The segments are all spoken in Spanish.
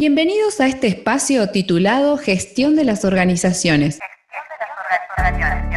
Bienvenidos a este espacio titulado Gestión de las Organizaciones.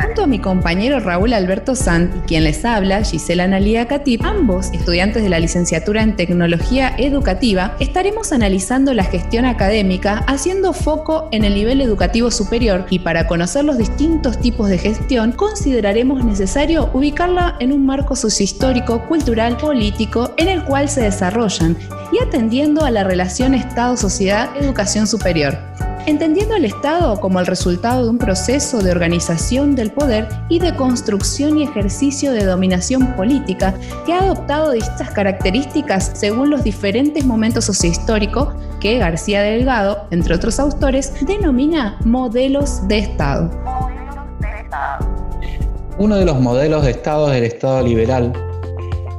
Junto a mi compañero Raúl Alberto Sant y quien les habla, Gisela Analia Catip, ambos estudiantes de la licenciatura en Tecnología Educativa, estaremos analizando la gestión académica haciendo foco en el nivel educativo superior y para conocer los distintos tipos de gestión consideraremos necesario ubicarla en un marco sociohistórico, cultural, político en el cual se desarrollan y atendiendo a la relación Estado-Sociedad-Educación Superior entendiendo al Estado como el resultado de un proceso de organización del poder y de construcción y ejercicio de dominación política que ha adoptado distintas características según los diferentes momentos sociohistóricos que García Delgado, entre otros autores, denomina modelos de Estado. Uno de los modelos de Estado es el Estado liberal,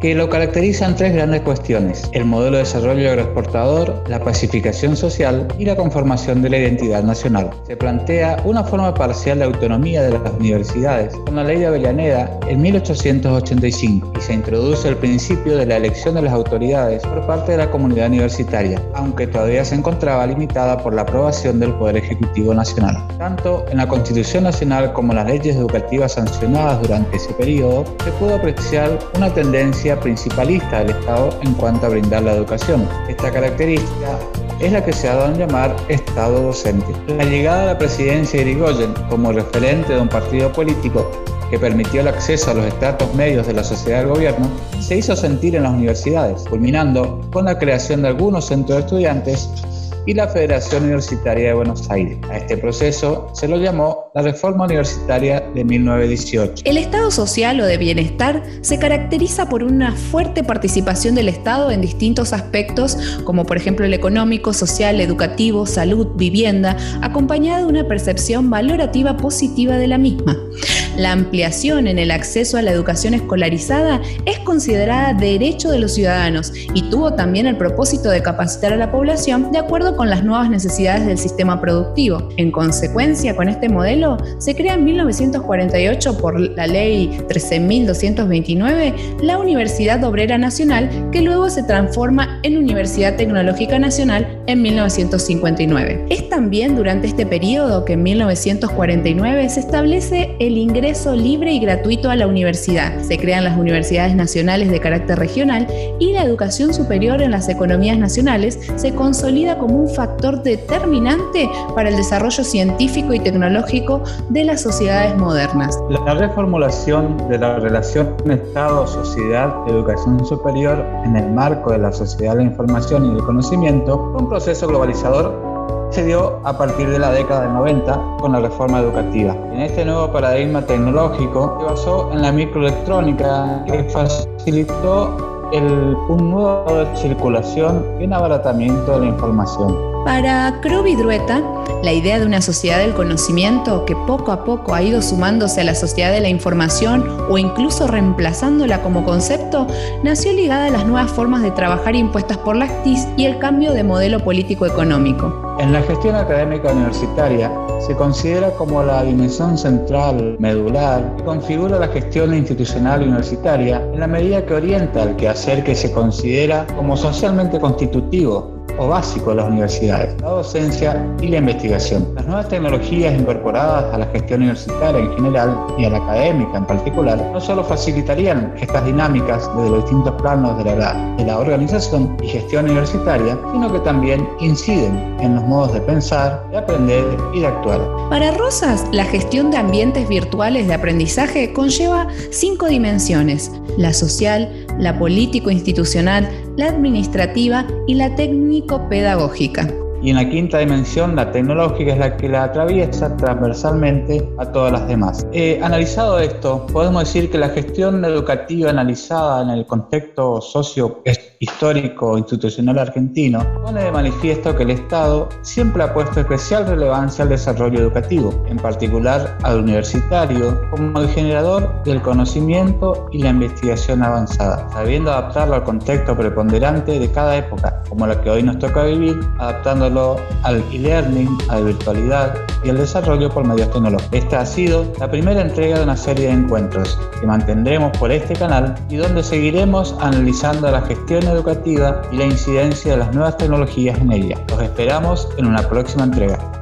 que lo caracterizan tres grandes cuestiones, el modelo de desarrollo agroexportador, la pacificación social y la conformación de la identidad nacional. Se plantea una forma parcial de autonomía de las universidades con la ley de Avellaneda en 1885 y se introduce el principio de la elección de las autoridades por parte de la comunidad universitaria, aunque todavía se encontraba limitada por la aprobación del Poder Ejecutivo Nacional. Tanto en la Constitución Nacional como en las leyes educativas sancionadas durante ese periodo, se pudo apreciar una tendencia principalista del Estado en cuanto a brindar la educación. Esta característica es la que se ha dado a llamar Estado docente. La llegada a la presidencia de Irigoyen como referente de un partido político que permitió el acceso a los estratos medios de la sociedad del gobierno, se hizo sentir en las universidades, culminando con la creación de algunos centros de estudiantes y la Federación Universitaria de Buenos Aires. A este proceso se lo llamó la Reforma Universitaria de 1918. El Estado social o de bienestar se caracteriza por una fuerte participación del Estado en distintos aspectos, como por ejemplo el económico, social, educativo, salud, vivienda, acompañada de una percepción valorativa positiva de la misma. La ampliación en el acceso a la educación escolarizada es considerada derecho de los ciudadanos y tuvo también el propósito de capacitar a la población de acuerdo con las nuevas necesidades del sistema productivo. En consecuencia, con este modelo, se crea en 1948 por la ley 13.229 la Universidad Obrera Nacional, que luego se transforma en Universidad Tecnológica Nacional en 1959. Es también durante este periodo que en 1949 se establece el ingreso libre y gratuito a la universidad. Se crean las universidades nacionales de carácter regional y la educación superior en las economías nacionales se consolida como un factor determinante para el desarrollo científico y tecnológico de las sociedades modernas. La reformulación de la relación Estado, sociedad, educación superior en el marco de la sociedad de la información y del conocimiento un proceso globalizador se dio a partir de la década del 90 con la reforma educativa. En este nuevo paradigma tecnológico se basó en la microelectrónica que facilitó el, un nuevo de circulación y un abaratamiento de la información. Para Vidrueta, la idea de una sociedad del conocimiento que poco a poco ha ido sumándose a la sociedad de la información o incluso reemplazándola como concepto, nació ligada a las nuevas formas de trabajar impuestas por las TIC y el cambio de modelo político-económico. En la gestión académica universitaria se considera como la dimensión central, medular, que configura la gestión institucional universitaria en la medida que orienta al quehacer que se considera como socialmente constitutivo o básico de las universidades, la docencia y la investigación. Las nuevas tecnologías incorporadas a la gestión universitaria en general y a la académica en particular no solo facilitarían estas dinámicas desde los distintos planos de la, organización y gestión universitaria, sino que también inciden en los modos de pensar, de aprender y de actuar. Para Rosas, la gestión de ambientes virtuales de aprendizaje conlleva cinco dimensiones, la social, la político-institucional, la administrativa y la técnico-pedagógica. Y en la quinta dimensión, la tecnológica es la que la atraviesa transversalmente a todas las demás. Eh, analizado esto, podemos decir que la gestión educativa analizada en el contexto socio histórico institucional argentino pone de manifiesto que el Estado siempre ha puesto especial relevancia al desarrollo educativo, en particular al universitario, como el generador del conocimiento y la investigación avanzada, sabiendo adaptarlo al contexto preponderante de cada época, como la que hoy nos toca vivir, adaptando al e-learning, a la virtualidad y el desarrollo por medios tecnológicos. Esta ha sido la primera entrega de una serie de encuentros que mantendremos por este canal y donde seguiremos analizando la gestión educativa y la incidencia de las nuevas tecnologías en ella. Los esperamos en una próxima entrega.